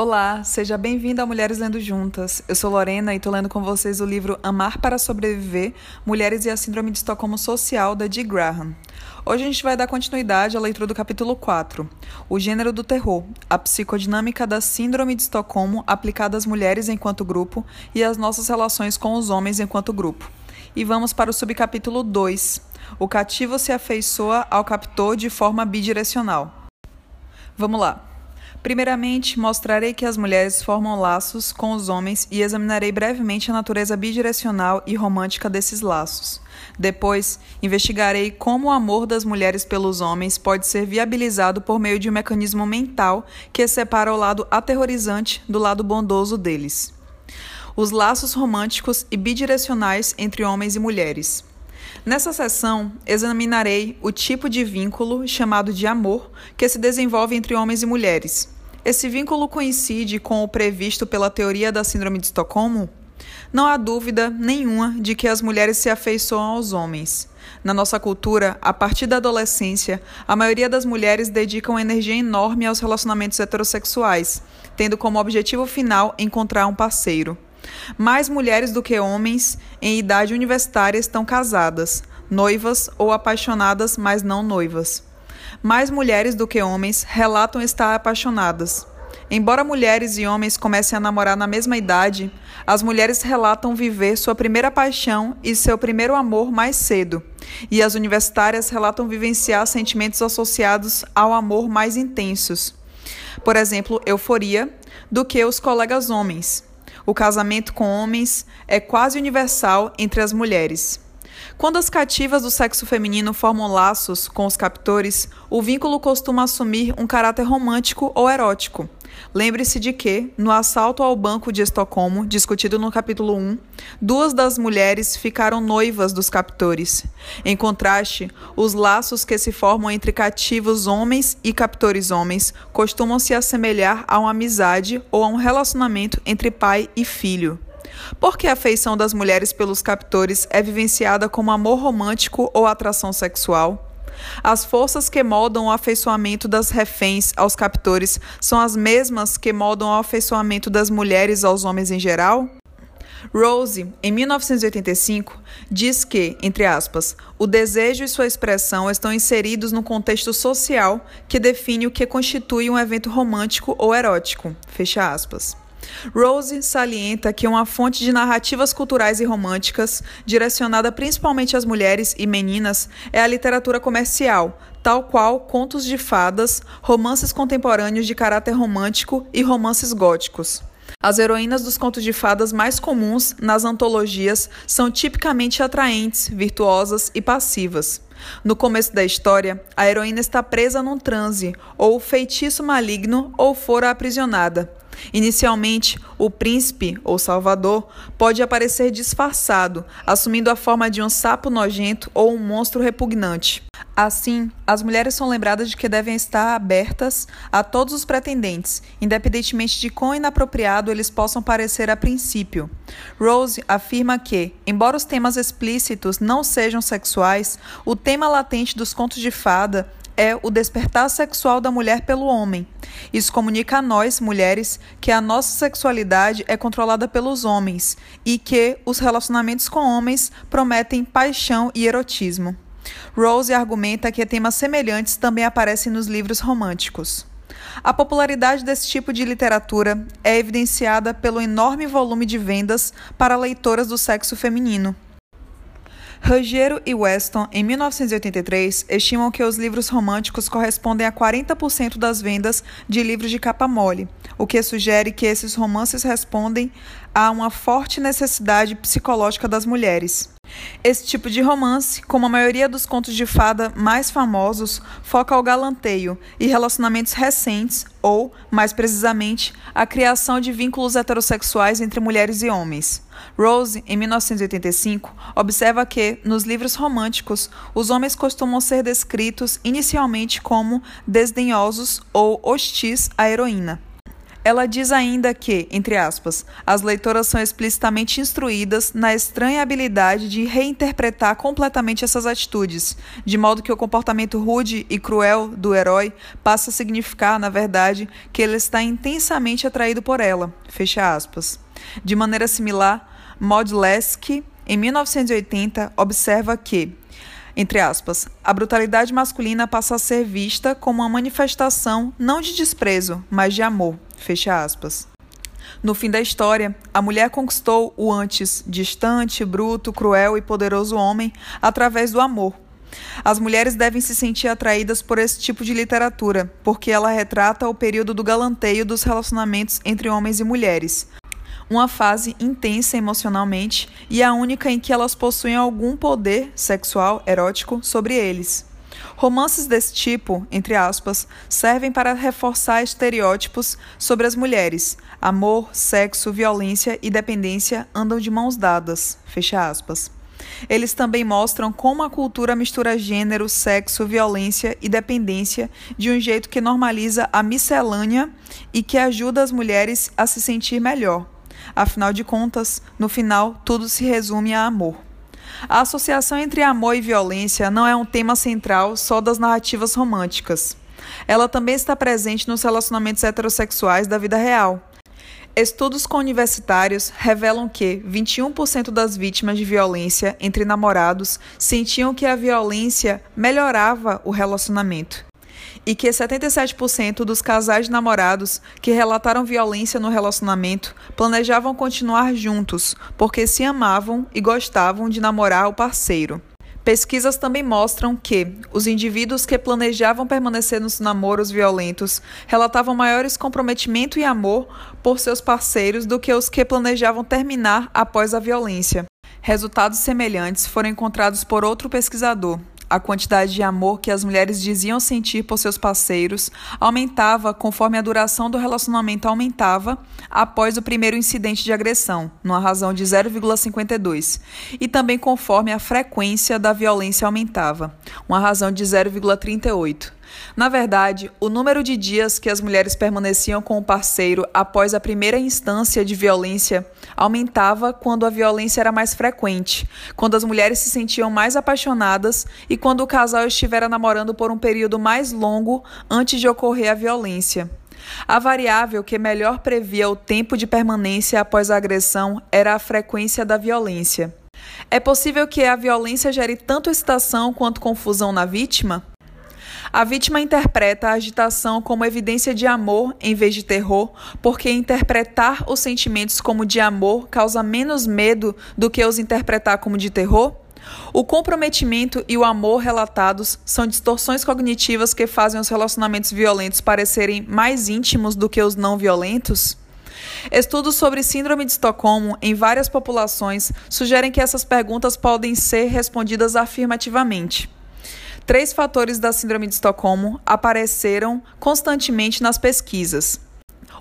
Olá, seja bem-vindo a Mulheres Lendo Juntas. Eu sou Lorena e estou lendo com vocês o livro Amar para Sobreviver: Mulheres e a Síndrome de Estocolmo Social, da Dee Graham. Hoje a gente vai dar continuidade à leitura do capítulo 4, O Gênero do Terror, a psicodinâmica da Síndrome de Estocolmo aplicada às mulheres enquanto grupo e às nossas relações com os homens enquanto grupo. E vamos para o subcapítulo 2, O cativo se afeiçoa ao captor de forma bidirecional. Vamos lá. Primeiramente, mostrarei que as mulheres formam laços com os homens e examinarei brevemente a natureza bidirecional e romântica desses laços. Depois, investigarei como o amor das mulheres pelos homens pode ser viabilizado por meio de um mecanismo mental que separa o lado aterrorizante do lado bondoso deles. Os laços românticos e bidirecionais entre homens e mulheres. Nessa sessão, examinarei o tipo de vínculo chamado de amor que se desenvolve entre homens e mulheres. Esse vínculo coincide com o previsto pela teoria da Síndrome de Estocolmo? Não há dúvida nenhuma de que as mulheres se afeiçoam aos homens. Na nossa cultura, a partir da adolescência, a maioria das mulheres dedicam energia enorme aos relacionamentos heterossexuais, tendo como objetivo final encontrar um parceiro. Mais mulheres do que homens em idade universitária estão casadas, noivas ou apaixonadas, mas não noivas. Mais mulheres do que homens relatam estar apaixonadas. Embora mulheres e homens comecem a namorar na mesma idade, as mulheres relatam viver sua primeira paixão e seu primeiro amor mais cedo, e as universitárias relatam vivenciar sentimentos associados ao amor mais intensos. Por exemplo, euforia, do que os colegas homens. O casamento com homens é quase universal entre as mulheres. Quando as cativas do sexo feminino formam laços com os captores, o vínculo costuma assumir um caráter romântico ou erótico. Lembre-se de que, no assalto ao Banco de Estocolmo, discutido no capítulo 1, duas das mulheres ficaram noivas dos captores. Em contraste, os laços que se formam entre cativos homens e captores homens costumam se assemelhar a uma amizade ou a um relacionamento entre pai e filho. Por que a afeição das mulheres pelos captores é vivenciada como amor romântico ou atração sexual? As forças que moldam o afeiçoamento das reféns aos captores são as mesmas que moldam o afeiçoamento das mulheres aos homens em geral? Rose, em 1985, diz que, entre aspas, o desejo e sua expressão estão inseridos no contexto social que define o que constitui um evento romântico ou erótico. Fecha aspas. Rose salienta que uma fonte de narrativas culturais e românticas, direcionada principalmente às mulheres e meninas, é a literatura comercial, tal qual contos de fadas, romances contemporâneos de caráter romântico e romances góticos. As heroínas dos contos de fadas mais comuns nas antologias são tipicamente atraentes, virtuosas e passivas. No começo da história, a heroína está presa num transe, ou feitiço maligno, ou fora aprisionada. Inicialmente, o príncipe ou salvador pode aparecer disfarçado, assumindo a forma de um sapo nojento ou um monstro repugnante. Assim, as mulheres são lembradas de que devem estar abertas a todos os pretendentes, independentemente de quão inapropriado eles possam parecer a princípio. Rose afirma que, embora os temas explícitos não sejam sexuais, o tema latente dos contos de fada é o despertar sexual da mulher pelo homem. Isso comunica a nós, mulheres, que a nossa sexualidade é controlada pelos homens e que os relacionamentos com homens prometem paixão e erotismo. Rose argumenta que temas semelhantes também aparecem nos livros românticos. A popularidade desse tipo de literatura é evidenciada pelo enorme volume de vendas para leitoras do sexo feminino. Ruggiero e Weston, em 1983, estimam que os livros românticos correspondem a 40% das vendas de livros de capa mole, o que sugere que esses romances respondem a uma forte necessidade psicológica das mulheres. Esse tipo de romance, como a maioria dos contos de fada mais famosos, foca ao galanteio e relacionamentos recentes ou, mais precisamente, a criação de vínculos heterossexuais entre mulheres e homens. Rose, em 1985, observa que, nos livros românticos, os homens costumam ser descritos inicialmente como desdenhosos ou hostis à heroína. Ela diz ainda que, entre aspas, as leitoras são explicitamente instruídas na estranha habilidade de reinterpretar completamente essas atitudes, de modo que o comportamento rude e cruel do herói passa a significar, na verdade, que ele está intensamente atraído por ela. Fecha aspas. De maneira similar, Maud Leske, em 1980, observa que entre aspas, a brutalidade masculina passa a ser vista como uma manifestação não de desprezo, mas de amor. Fecha aspas. No fim da história, a mulher conquistou o antes distante, bruto, cruel e poderoso homem através do amor. As mulheres devem se sentir atraídas por esse tipo de literatura, porque ela retrata o período do galanteio dos relacionamentos entre homens e mulheres, uma fase intensa emocionalmente e a única em que elas possuem algum poder sexual erótico sobre eles. Romances desse tipo, entre aspas, servem para reforçar estereótipos sobre as mulheres. Amor, sexo, violência e dependência andam de mãos dadas. Fecha aspas. Eles também mostram como a cultura mistura gênero, sexo, violência e dependência de um jeito que normaliza a miscelânea e que ajuda as mulheres a se sentir melhor. Afinal de contas, no final, tudo se resume a amor. A associação entre amor e violência não é um tema central só das narrativas românticas. Ela também está presente nos relacionamentos heterossexuais da vida real. Estudos com universitários revelam que 21% das vítimas de violência entre namorados sentiam que a violência melhorava o relacionamento e que 77% dos casais de namorados que relataram violência no relacionamento planejavam continuar juntos porque se amavam e gostavam de namorar o parceiro. Pesquisas também mostram que os indivíduos que planejavam permanecer nos namoros violentos relatavam maiores comprometimento e amor por seus parceiros do que os que planejavam terminar após a violência. Resultados semelhantes foram encontrados por outro pesquisador, a quantidade de amor que as mulheres diziam sentir por seus parceiros aumentava conforme a duração do relacionamento aumentava após o primeiro incidente de agressão, numa razão de 0,52, e também conforme a frequência da violência aumentava, uma razão de 0,38. Na verdade, o número de dias que as mulheres permaneciam com o parceiro após a primeira instância de violência aumentava quando a violência era mais frequente, quando as mulheres se sentiam mais apaixonadas e quando o casal estivera namorando por um período mais longo antes de ocorrer a violência. A variável que melhor previa o tempo de permanência após a agressão era a frequência da violência. É possível que a violência gere tanto excitação quanto confusão na vítima? A vítima interpreta a agitação como evidência de amor em vez de terror, porque interpretar os sentimentos como de amor causa menos medo do que os interpretar como de terror? O comprometimento e o amor relatados são distorções cognitivas que fazem os relacionamentos violentos parecerem mais íntimos do que os não violentos? Estudos sobre Síndrome de Estocolmo em várias populações sugerem que essas perguntas podem ser respondidas afirmativamente. Três fatores da Síndrome de Estocolmo apareceram constantemente nas pesquisas.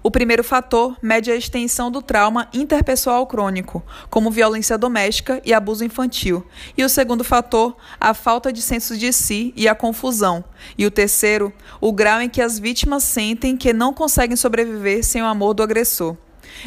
O primeiro fator mede a extensão do trauma interpessoal crônico, como violência doméstica e abuso infantil. E o segundo fator, a falta de senso de si e a confusão. E o terceiro, o grau em que as vítimas sentem que não conseguem sobreviver sem o amor do agressor.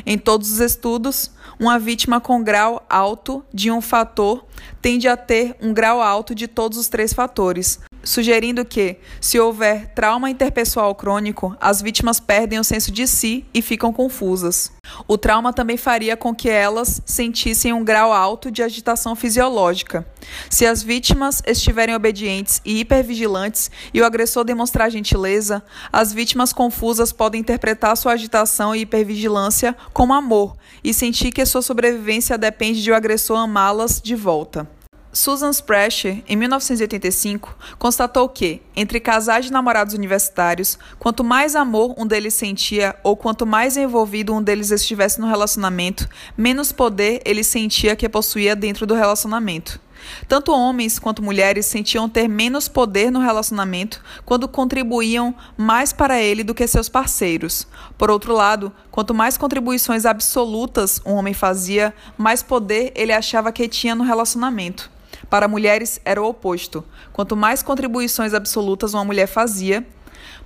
Em todos os estudos, uma vítima com grau alto de um fator tende a ter um grau alto de todos os três fatores, sugerindo que, se houver trauma interpessoal crônico, as vítimas perdem o senso de si e ficam confusas. O trauma também faria com que elas sentissem um grau alto de agitação fisiológica. Se as vítimas estiverem obedientes e hipervigilantes e o agressor demonstrar gentileza, as vítimas confusas podem interpretar sua agitação e hipervigilância como amor e sentir que sua sobrevivência depende de o agressor amá-las de volta. Susan Sprasher, em 1985, constatou que, entre casais de namorados universitários, quanto mais amor um deles sentia ou quanto mais envolvido um deles estivesse no relacionamento, menos poder ele sentia que possuía dentro do relacionamento. Tanto homens quanto mulheres sentiam ter menos poder no relacionamento quando contribuíam mais para ele do que seus parceiros. Por outro lado, quanto mais contribuições absolutas um homem fazia, mais poder ele achava que tinha no relacionamento. Para mulheres era o oposto. Quanto mais contribuições absolutas uma mulher fazia,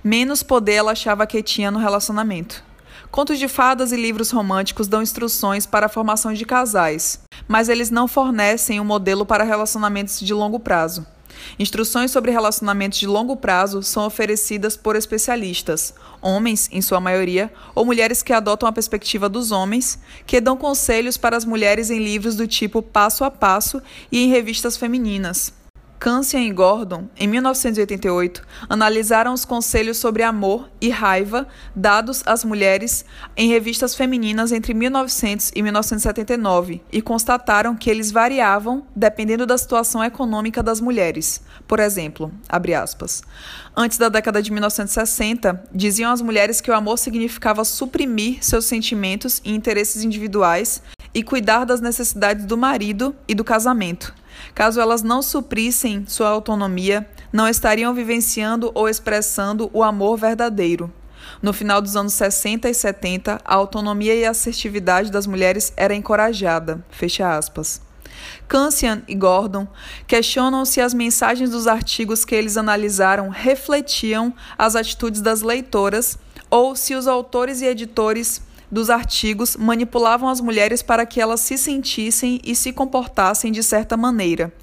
menos poder ela achava que tinha no relacionamento. Contos de fadas e livros românticos dão instruções para a formação de casais, mas eles não fornecem um modelo para relacionamentos de longo prazo. Instruções sobre relacionamentos de longo prazo são oferecidas por especialistas, homens, em sua maioria, ou mulheres que adotam a perspectiva dos homens, que dão conselhos para as mulheres em livros do tipo Passo a Passo e em revistas femininas. Cancian e Gordon, em 1988, analisaram os conselhos sobre amor e raiva dados às mulheres em revistas femininas entre 1900 e 1979 e constataram que eles variavam dependendo da situação econômica das mulheres. Por exemplo, aspas, antes da década de 1960, diziam as mulheres que o amor significava suprimir seus sentimentos e interesses individuais e cuidar das necessidades do marido e do casamento. Caso elas não suprissem sua autonomia, não estariam vivenciando ou expressando o amor verdadeiro. No final dos anos 60 e 70, a autonomia e a assertividade das mulheres era encorajada. Fecha aspas. Cancian e Gordon questionam se as mensagens dos artigos que eles analisaram refletiam as atitudes das leitoras ou se os autores e editores dos artigos manipulavam as mulheres para que elas se sentissem e se comportassem de certa maneira.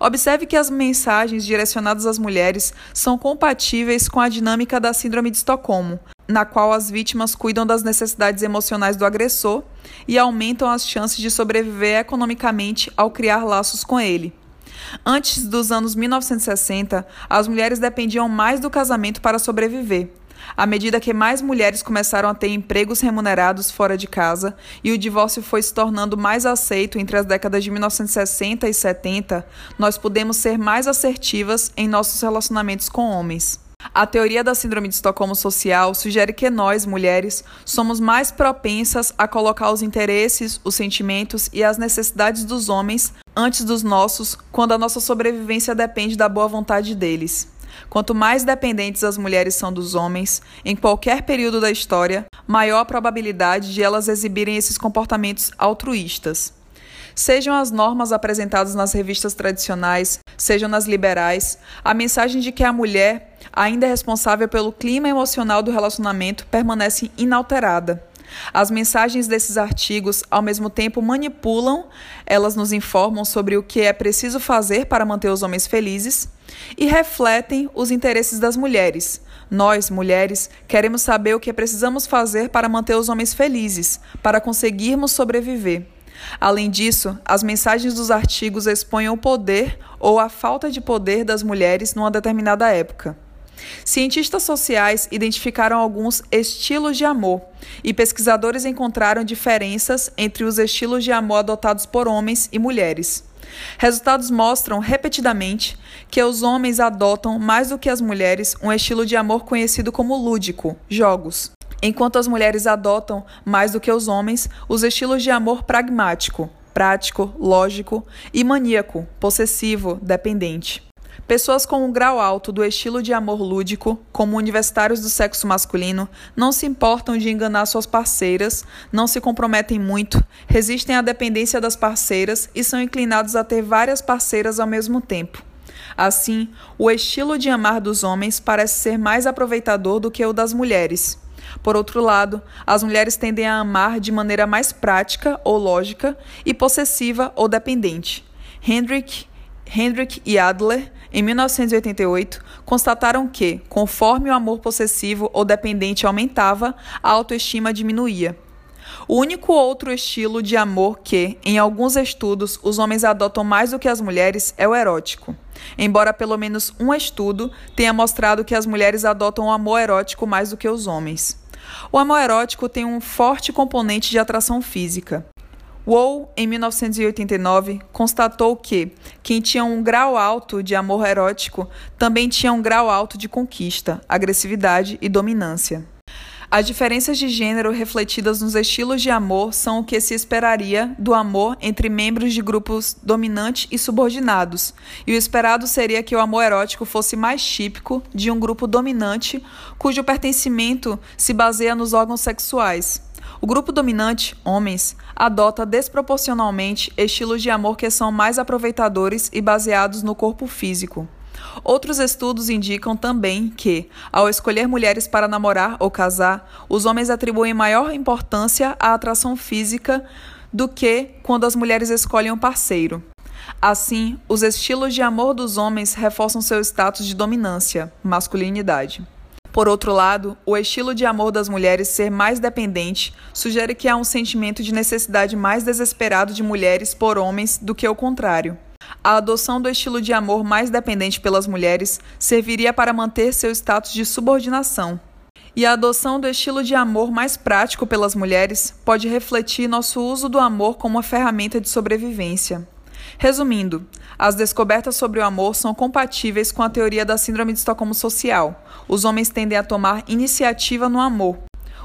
Observe que as mensagens direcionadas às mulheres são compatíveis com a dinâmica da Síndrome de Estocolmo, na qual as vítimas cuidam das necessidades emocionais do agressor e aumentam as chances de sobreviver economicamente ao criar laços com ele. Antes dos anos 1960, as mulheres dependiam mais do casamento para sobreviver à medida que mais mulheres começaram a ter empregos remunerados fora de casa e o divórcio foi se tornando mais aceito entre as décadas de 1960 e 70, nós pudemos ser mais assertivas em nossos relacionamentos com homens. A teoria da Síndrome de Estocolmo Social sugere que nós, mulheres, somos mais propensas a colocar os interesses, os sentimentos e as necessidades dos homens antes dos nossos, quando a nossa sobrevivência depende da boa vontade deles. Quanto mais dependentes as mulheres são dos homens, em qualquer período da história, maior a probabilidade de elas exibirem esses comportamentos altruístas. Sejam as normas apresentadas nas revistas tradicionais, sejam nas liberais, a mensagem de que a mulher ainda é responsável pelo clima emocional do relacionamento permanece inalterada. As mensagens desses artigos, ao mesmo tempo, manipulam, elas nos informam sobre o que é preciso fazer para manter os homens felizes e refletem os interesses das mulheres. Nós, mulheres, queremos saber o que precisamos fazer para manter os homens felizes, para conseguirmos sobreviver. Além disso, as mensagens dos artigos expõem o poder ou a falta de poder das mulheres numa determinada época. Cientistas sociais identificaram alguns estilos de amor e pesquisadores encontraram diferenças entre os estilos de amor adotados por homens e mulheres. Resultados mostram repetidamente que os homens adotam mais do que as mulheres um estilo de amor conhecido como lúdico, jogos, enquanto as mulheres adotam mais do que os homens os estilos de amor pragmático, prático, lógico e maníaco, possessivo, dependente. Pessoas com um grau alto do estilo de amor lúdico, como universitários do sexo masculino, não se importam de enganar suas parceiras, não se comprometem muito, resistem à dependência das parceiras e são inclinados a ter várias parceiras ao mesmo tempo. Assim, o estilo de amar dos homens parece ser mais aproveitador do que o das mulheres. Por outro lado, as mulheres tendem a amar de maneira mais prática ou lógica e possessiva ou dependente. Hendrik, Hendrik e Adler em 1988, constataram que, conforme o amor possessivo ou dependente aumentava, a autoestima diminuía. O único outro estilo de amor que, em alguns estudos, os homens adotam mais do que as mulheres é o erótico. Embora pelo menos um estudo tenha mostrado que as mulheres adotam o amor erótico mais do que os homens. O amor erótico tem um forte componente de atração física. Wall, em 1989, constatou que quem tinha um grau alto de amor erótico também tinha um grau alto de conquista, agressividade e dominância. As diferenças de gênero refletidas nos estilos de amor são o que se esperaria do amor entre membros de grupos dominantes e subordinados, e o esperado seria que o amor erótico fosse mais típico de um grupo dominante cujo pertencimento se baseia nos órgãos sexuais. O grupo dominante, homens, adota desproporcionalmente estilos de amor que são mais aproveitadores e baseados no corpo físico. Outros estudos indicam também que, ao escolher mulheres para namorar ou casar, os homens atribuem maior importância à atração física do que quando as mulheres escolhem um parceiro. Assim, os estilos de amor dos homens reforçam seu status de dominância, masculinidade. Por outro lado, o estilo de amor das mulheres ser mais dependente sugere que há um sentimento de necessidade mais desesperado de mulheres por homens do que o contrário. A adoção do estilo de amor mais dependente pelas mulheres serviria para manter seu status de subordinação. E a adoção do estilo de amor mais prático pelas mulheres pode refletir nosso uso do amor como uma ferramenta de sobrevivência. Resumindo, as descobertas sobre o amor são compatíveis com a teoria da Síndrome de Estocolmo Social. Os homens tendem a tomar iniciativa no amor.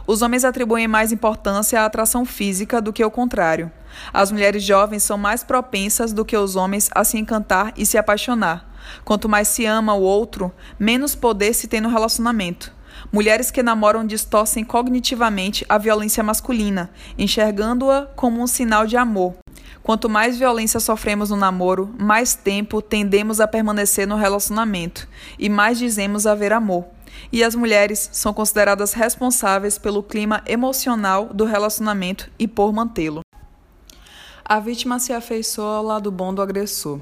Os homens atribuem mais importância à atração física do que o contrário. As mulheres jovens são mais propensas do que os homens a se encantar e se apaixonar. Quanto mais se ama o outro, menos poder se tem no relacionamento. Mulheres que namoram distorcem cognitivamente a violência masculina, enxergando-a como um sinal de amor. Quanto mais violência sofremos no namoro, mais tempo tendemos a permanecer no relacionamento e mais dizemos haver amor. E as mulheres são consideradas responsáveis pelo clima emocional do relacionamento e por mantê-lo. A vítima se afeiçoa ao lado bom do agressor.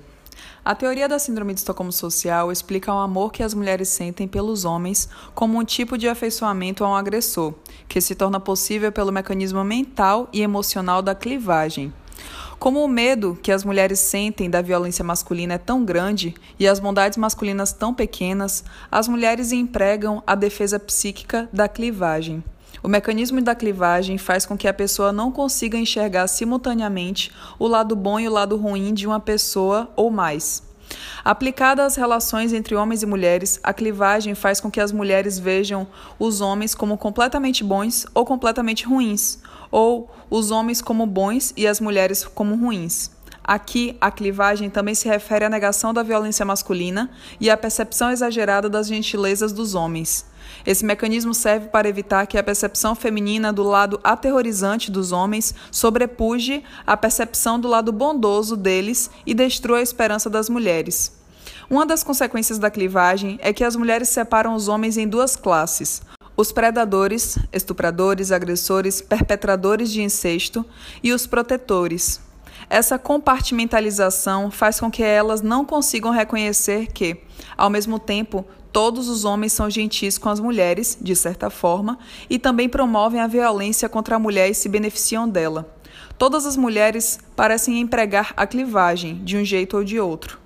A teoria da Síndrome de Estocolmo Social explica o amor que as mulheres sentem pelos homens como um tipo de afeiçoamento a um agressor, que se torna possível pelo mecanismo mental e emocional da clivagem. Como o medo que as mulheres sentem da violência masculina é tão grande e as bondades masculinas tão pequenas, as mulheres empregam a defesa psíquica da clivagem. O mecanismo da clivagem faz com que a pessoa não consiga enxergar simultaneamente o lado bom e o lado ruim de uma pessoa ou mais. Aplicada às relações entre homens e mulheres, a clivagem faz com que as mulheres vejam os homens como completamente bons ou completamente ruins, ou os homens como bons e as mulheres como ruins. Aqui, a clivagem também se refere à negação da violência masculina e à percepção exagerada das gentilezas dos homens. Esse mecanismo serve para evitar que a percepção feminina do lado aterrorizante dos homens sobrepuje a percepção do lado bondoso deles e destrua a esperança das mulheres. Uma das consequências da clivagem é que as mulheres separam os homens em duas classes: os predadores, estupradores, agressores, perpetradores de incesto e os protetores. Essa compartimentalização faz com que elas não consigam reconhecer que, ao mesmo tempo, todos os homens são gentis com as mulheres, de certa forma, e também promovem a violência contra a mulher e se beneficiam dela. Todas as mulheres parecem empregar a clivagem, de um jeito ou de outro.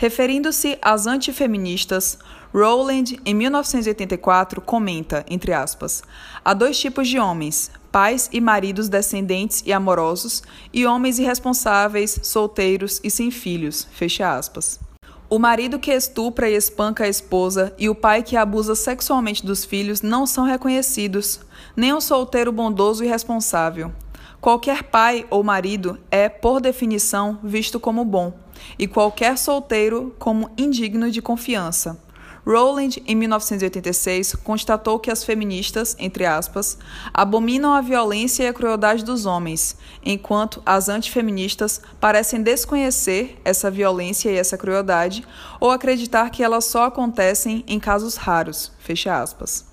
Referindo-se às antifeministas, Rowland, em 1984, comenta, entre aspas, há dois tipos de homens, pais e maridos descendentes e amorosos, e homens irresponsáveis, solteiros e sem filhos, fecha aspas. O marido que estupra e espanca a esposa e o pai que abusa sexualmente dos filhos não são reconhecidos, nem o solteiro bondoso e responsável. Qualquer pai ou marido é, por definição, visto como bom, e qualquer solteiro como indigno de confiança. Rowland, em 1986, constatou que as feministas, entre aspas, abominam a violência e a crueldade dos homens, enquanto as antifeministas parecem desconhecer essa violência e essa crueldade ou acreditar que elas só acontecem em casos raros. Fecha aspas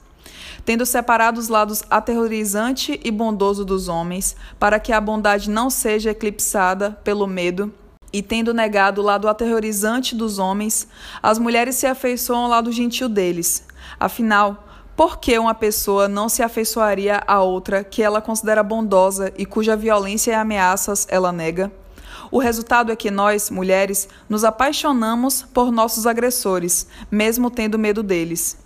tendo separado os lados aterrorizante e bondoso dos homens, para que a bondade não seja eclipsada pelo medo e tendo negado o lado aterrorizante dos homens, as mulheres se afeiçoam ao lado gentil deles. Afinal, por que uma pessoa não se afeiçoaria a outra que ela considera bondosa e cuja violência e ameaças ela nega? O resultado é que nós, mulheres, nos apaixonamos por nossos agressores, mesmo tendo medo deles.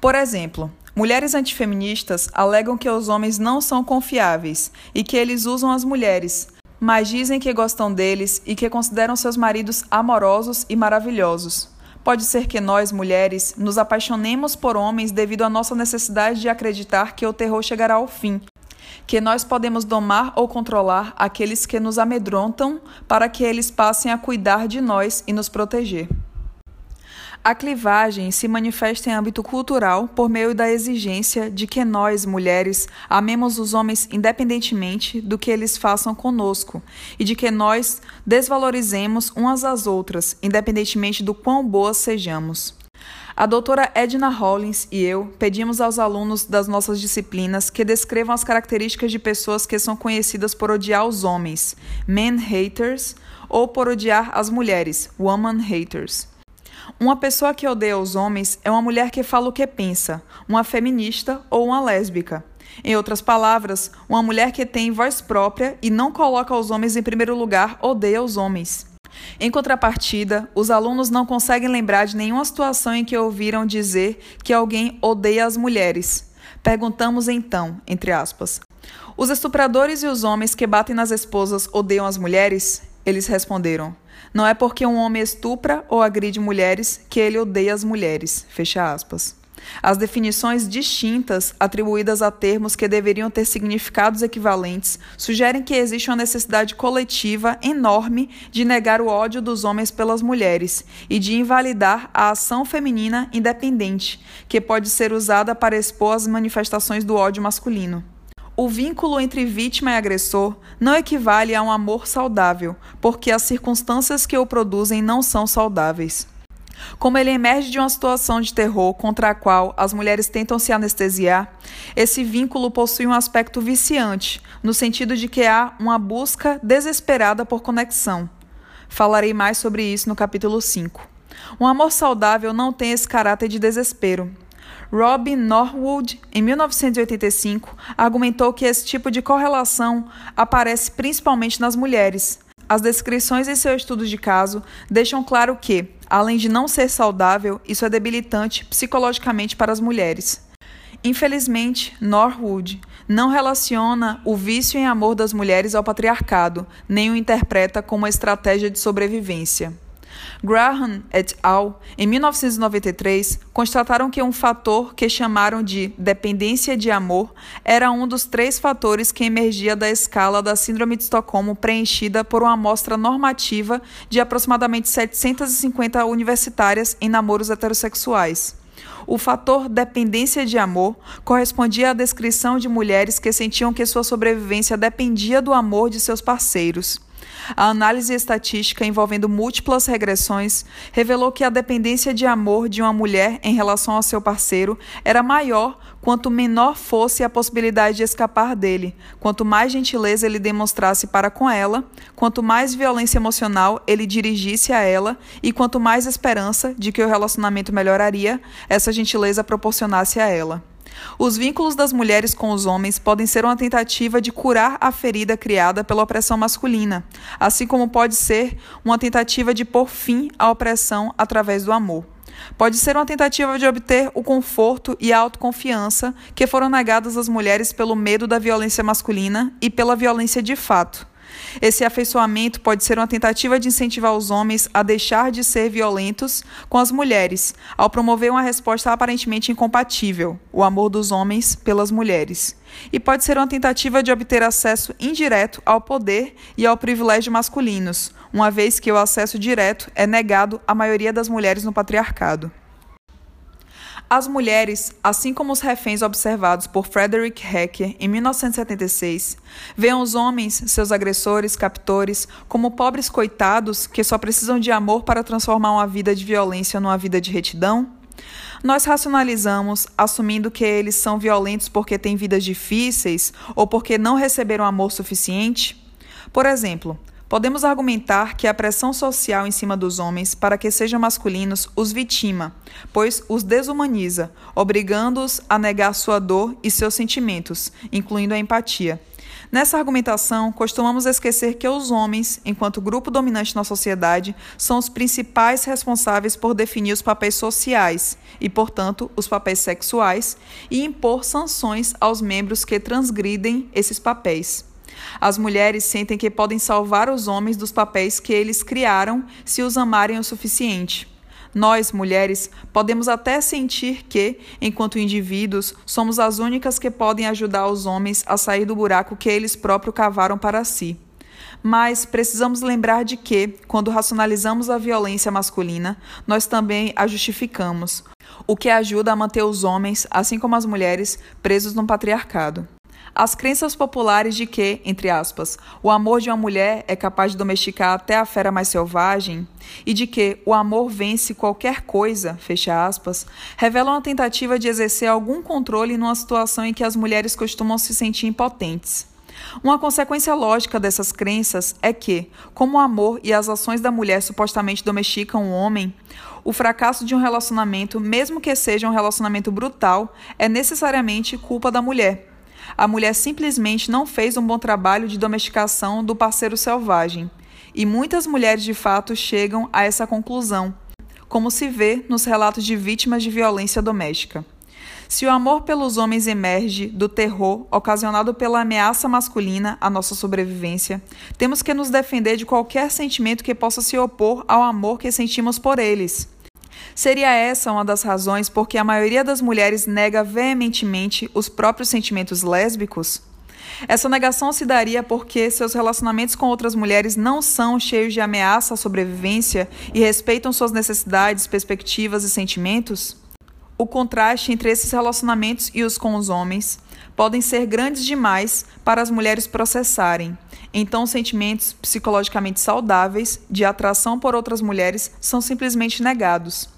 Por exemplo, mulheres antifeministas alegam que os homens não são confiáveis e que eles usam as mulheres, mas dizem que gostam deles e que consideram seus maridos amorosos e maravilhosos. Pode ser que nós, mulheres, nos apaixonemos por homens devido à nossa necessidade de acreditar que o terror chegará ao fim, que nós podemos domar ou controlar aqueles que nos amedrontam para que eles passem a cuidar de nós e nos proteger. A clivagem se manifesta em âmbito cultural por meio da exigência de que nós, mulheres, amemos os homens independentemente do que eles façam conosco e de que nós desvalorizemos umas às outras, independentemente do quão boas sejamos. A doutora Edna Hollins e eu pedimos aos alunos das nossas disciplinas que descrevam as características de pessoas que são conhecidas por odiar os homens, men haters, ou por odiar as mulheres, woman haters. Uma pessoa que odeia os homens é uma mulher que fala o que pensa, uma feminista ou uma lésbica. Em outras palavras, uma mulher que tem voz própria e não coloca os homens em primeiro lugar odeia os homens. Em contrapartida, os alunos não conseguem lembrar de nenhuma situação em que ouviram dizer que alguém odeia as mulheres. Perguntamos então, entre aspas, os estupradores e os homens que batem nas esposas odeiam as mulheres? Eles responderam: Não é porque um homem estupra ou agride mulheres que ele odeia as mulheres. Fecha aspas. As definições distintas, atribuídas a termos que deveriam ter significados equivalentes, sugerem que existe uma necessidade coletiva enorme de negar o ódio dos homens pelas mulheres e de invalidar a ação feminina independente, que pode ser usada para expor as manifestações do ódio masculino. O vínculo entre vítima e agressor não equivale a um amor saudável, porque as circunstâncias que o produzem não são saudáveis. Como ele emerge de uma situação de terror contra a qual as mulheres tentam se anestesiar, esse vínculo possui um aspecto viciante, no sentido de que há uma busca desesperada por conexão. Falarei mais sobre isso no capítulo 5. Um amor saudável não tem esse caráter de desespero. Robin Norwood, em 1985, argumentou que esse tipo de correlação aparece principalmente nas mulheres. As descrições em seu estudo de caso deixam claro que, além de não ser saudável, isso é debilitante psicologicamente para as mulheres. Infelizmente, Norwood não relaciona o vício em amor das mulheres ao patriarcado, nem o interpreta como uma estratégia de sobrevivência. Graham et al., em 1993, constataram que um fator que chamaram de dependência de amor era um dos três fatores que emergia da escala da Síndrome de Estocolmo preenchida por uma amostra normativa de aproximadamente 750 universitárias em namoros heterossexuais. O fator dependência de amor correspondia à descrição de mulheres que sentiam que sua sobrevivência dependia do amor de seus parceiros. A análise estatística envolvendo múltiplas regressões revelou que a dependência de amor de uma mulher em relação ao seu parceiro era maior quanto menor fosse a possibilidade de escapar dele, quanto mais gentileza ele demonstrasse para com ela, quanto mais violência emocional ele dirigisse a ela e quanto mais esperança de que o relacionamento melhoraria, essa gentileza proporcionasse a ela. Os vínculos das mulheres com os homens podem ser uma tentativa de curar a ferida criada pela opressão masculina, assim como pode ser uma tentativa de pôr fim à opressão através do amor. Pode ser uma tentativa de obter o conforto e a autoconfiança que foram negadas às mulheres pelo medo da violência masculina e pela violência de fato. Esse afeiçoamento pode ser uma tentativa de incentivar os homens a deixar de ser violentos com as mulheres, ao promover uma resposta aparentemente incompatível, o amor dos homens pelas mulheres. E pode ser uma tentativa de obter acesso indireto ao poder e ao privilégio masculinos, uma vez que o acesso direto é negado à maioria das mulheres no patriarcado. As mulheres, assim como os reféns observados por Frederick Hecker em 1976, veem os homens, seus agressores, captores, como pobres coitados que só precisam de amor para transformar uma vida de violência numa vida de retidão? Nós racionalizamos, assumindo que eles são violentos porque têm vidas difíceis ou porque não receberam amor suficiente? Por exemplo, Podemos argumentar que a pressão social em cima dos homens para que sejam masculinos os vitima, pois os desumaniza, obrigando-os a negar sua dor e seus sentimentos, incluindo a empatia. Nessa argumentação, costumamos esquecer que os homens, enquanto grupo dominante na sociedade, são os principais responsáveis por definir os papéis sociais e, portanto, os papéis sexuais e impor sanções aos membros que transgridem esses papéis. As mulheres sentem que podem salvar os homens dos papéis que eles criaram se os amarem o suficiente. Nós, mulheres, podemos até sentir que, enquanto indivíduos, somos as únicas que podem ajudar os homens a sair do buraco que eles próprios cavaram para si. Mas precisamos lembrar de que, quando racionalizamos a violência masculina, nós também a justificamos, o que ajuda a manter os homens, assim como as mulheres, presos no patriarcado. As crenças populares de que, entre aspas, o amor de uma mulher é capaz de domesticar até a fera mais selvagem e de que o amor vence qualquer coisa, fecha aspas, revelam a tentativa de exercer algum controle numa situação em que as mulheres costumam se sentir impotentes. Uma consequência lógica dessas crenças é que, como o amor e as ações da mulher supostamente domesticam o homem, o fracasso de um relacionamento, mesmo que seja um relacionamento brutal, é necessariamente culpa da mulher. A mulher simplesmente não fez um bom trabalho de domesticação do parceiro selvagem. E muitas mulheres de fato chegam a essa conclusão, como se vê nos relatos de vítimas de violência doméstica. Se o amor pelos homens emerge do terror ocasionado pela ameaça masculina à nossa sobrevivência, temos que nos defender de qualquer sentimento que possa se opor ao amor que sentimos por eles. Seria essa uma das razões por que a maioria das mulheres nega veementemente os próprios sentimentos lésbicos? Essa negação se daria porque seus relacionamentos com outras mulheres não são cheios de ameaça à sobrevivência e respeitam suas necessidades, perspectivas e sentimentos? O contraste entre esses relacionamentos e os com os homens podem ser grandes demais para as mulheres processarem. Então, sentimentos psicologicamente saudáveis de atração por outras mulheres são simplesmente negados.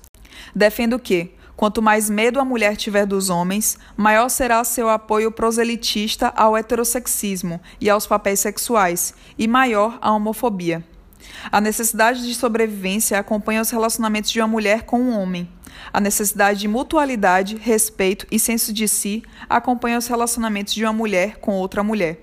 Defendo que, quanto mais medo a mulher tiver dos homens, maior será seu apoio proselitista ao heterossexismo e aos papéis sexuais, e maior a homofobia. A necessidade de sobrevivência acompanha os relacionamentos de uma mulher com um homem. A necessidade de mutualidade, respeito e senso de si acompanha os relacionamentos de uma mulher com outra mulher.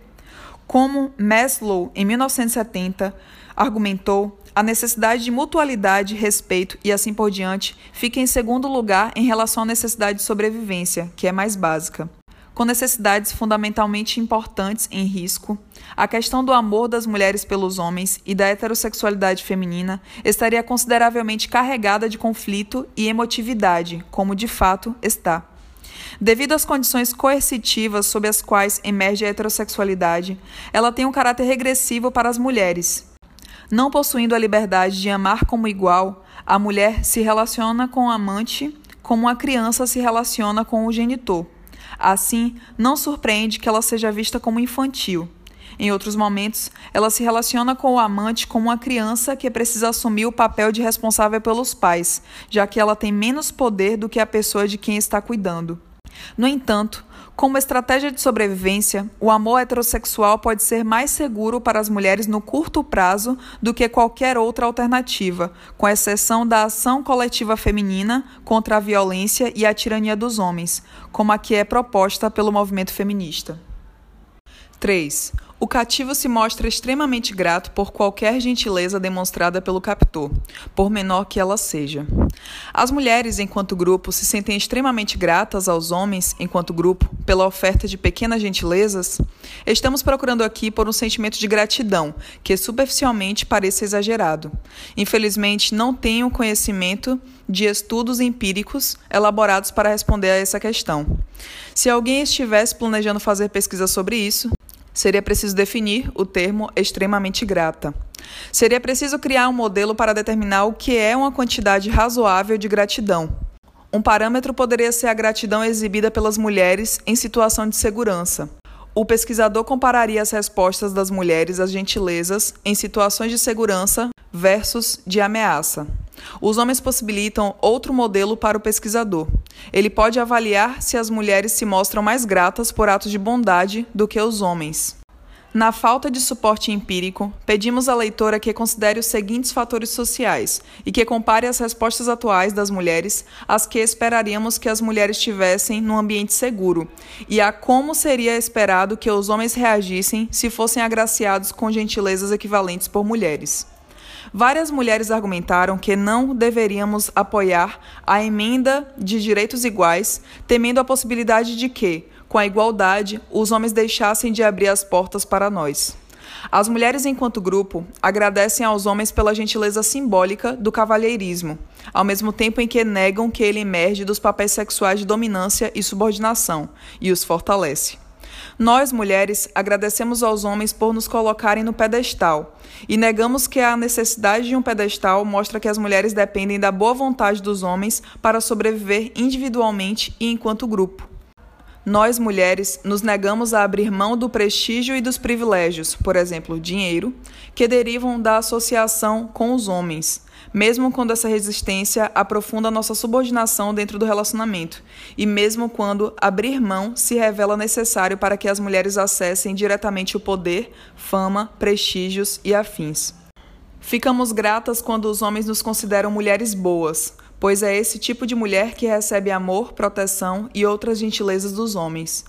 Como Maslow, em 1970, argumentou, a necessidade de mutualidade, respeito e assim por diante fica em segundo lugar em relação à necessidade de sobrevivência, que é mais básica com necessidades fundamentalmente importantes em risco, a questão do amor das mulheres pelos homens e da heterossexualidade feminina estaria consideravelmente carregada de conflito e emotividade, como de fato está. Devido às condições coercitivas sob as quais emerge a heterossexualidade, ela tem um caráter regressivo para as mulheres. Não possuindo a liberdade de amar como igual, a mulher se relaciona com o amante como a criança se relaciona com o genitor. Assim, não surpreende que ela seja vista como infantil. Em outros momentos, ela se relaciona com o amante como uma criança que precisa assumir o papel de responsável pelos pais, já que ela tem menos poder do que a pessoa de quem está cuidando. No entanto, como estratégia de sobrevivência, o amor heterossexual pode ser mais seguro para as mulheres no curto prazo do que qualquer outra alternativa, com exceção da ação coletiva feminina contra a violência e a tirania dos homens, como a que é proposta pelo movimento feminista. 3. O cativo se mostra extremamente grato por qualquer gentileza demonstrada pelo captor, por menor que ela seja. As mulheres, enquanto grupo, se sentem extremamente gratas aos homens, enquanto grupo, pela oferta de pequenas gentilezas? Estamos procurando aqui por um sentimento de gratidão, que superficialmente pareça exagerado. Infelizmente, não tenho conhecimento de estudos empíricos elaborados para responder a essa questão. Se alguém estivesse planejando fazer pesquisa sobre isso, Seria preciso definir o termo extremamente grata. Seria preciso criar um modelo para determinar o que é uma quantidade razoável de gratidão. Um parâmetro poderia ser a gratidão exibida pelas mulheres em situação de segurança. O pesquisador compararia as respostas das mulheres às gentilezas em situações de segurança versus de ameaça. Os homens possibilitam outro modelo para o pesquisador. Ele pode avaliar se as mulheres se mostram mais gratas por atos de bondade do que os homens. Na falta de suporte empírico, pedimos à leitora que considere os seguintes fatores sociais e que compare as respostas atuais das mulheres às que esperaríamos que as mulheres tivessem num ambiente seguro e a como seria esperado que os homens reagissem se fossem agraciados com gentilezas equivalentes por mulheres. Várias mulheres argumentaram que não deveríamos apoiar a emenda de direitos iguais, temendo a possibilidade de que, com a igualdade, os homens deixassem de abrir as portas para nós. As mulheres, enquanto grupo, agradecem aos homens pela gentileza simbólica do cavalheirismo, ao mesmo tempo em que negam que ele emerge dos papéis sexuais de dominância e subordinação e os fortalece. Nós, mulheres, agradecemos aos homens por nos colocarem no pedestal e negamos que a necessidade de um pedestal mostra que as mulheres dependem da boa vontade dos homens para sobreviver individualmente e enquanto grupo. Nós, mulheres, nos negamos a abrir mão do prestígio e dos privilégios, por exemplo, dinheiro, que derivam da associação com os homens, mesmo quando essa resistência aprofunda nossa subordinação dentro do relacionamento, e mesmo quando abrir mão se revela necessário para que as mulheres acessem diretamente o poder, fama, prestígios e afins. Ficamos gratas quando os homens nos consideram mulheres boas, pois é esse tipo de mulher que recebe amor, proteção e outras gentilezas dos homens.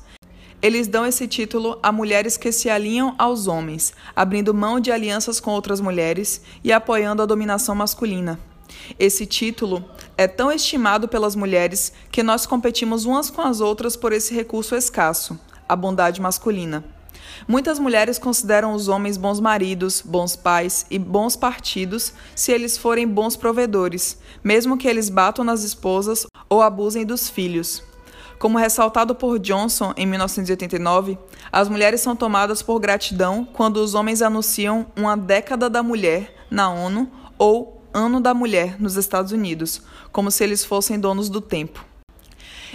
Eles dão esse título a mulheres que se alinham aos homens, abrindo mão de alianças com outras mulheres e apoiando a dominação masculina. Esse título é tão estimado pelas mulheres que nós competimos umas com as outras por esse recurso escasso, a bondade masculina. Muitas mulheres consideram os homens bons maridos, bons pais e bons partidos se eles forem bons provedores, mesmo que eles batam nas esposas ou abusem dos filhos. Como ressaltado por Johnson em 1989, as mulheres são tomadas por gratidão quando os homens anunciam uma década da mulher na ONU ou Ano da Mulher nos Estados Unidos, como se eles fossem donos do tempo.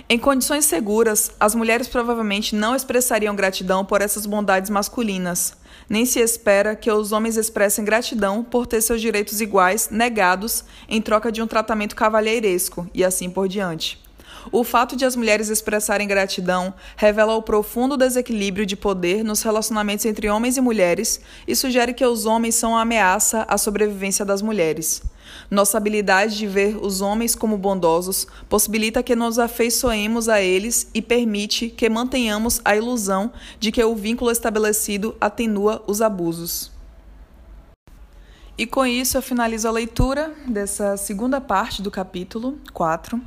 Em condições seguras, as mulheres provavelmente não expressariam gratidão por essas bondades masculinas. Nem se espera que os homens expressem gratidão por ter seus direitos iguais negados em troca de um tratamento cavalheiresco e assim por diante. O fato de as mulheres expressarem gratidão revela o profundo desequilíbrio de poder nos relacionamentos entre homens e mulheres e sugere que os homens são uma ameaça à sobrevivência das mulheres. Nossa habilidade de ver os homens como bondosos possibilita que nos afeiçoemos a eles e permite que mantenhamos a ilusão de que o vínculo estabelecido atenua os abusos. E com isso eu finalizo a leitura dessa segunda parte do capítulo 4.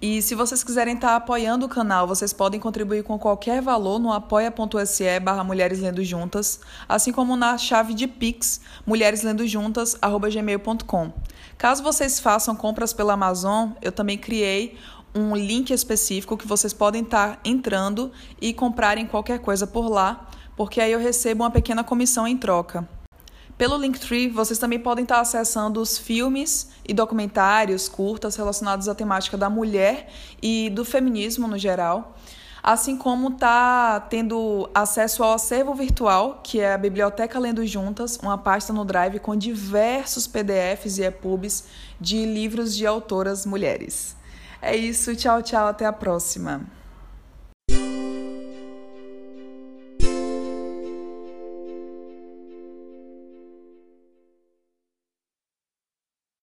E se vocês quiserem estar apoiando o canal, vocês podem contribuir com qualquer valor no apoia.se barra Mulheres Lendo Juntas, assim como na chave de Pix, mulhereslendojuntas.gmail.com. Caso vocês façam compras pela Amazon, eu também criei um link específico que vocês podem estar entrando e comprarem qualquer coisa por lá, porque aí eu recebo uma pequena comissão em troca. Pelo Linktree, vocês também podem estar acessando os filmes e documentários curtas relacionados à temática da mulher e do feminismo no geral, assim como está tendo acesso ao acervo virtual, que é a Biblioteca Lendo Juntas, uma pasta no Drive com diversos PDFs e EPUBs de livros de autoras mulheres. É isso, tchau, tchau, até a próxima.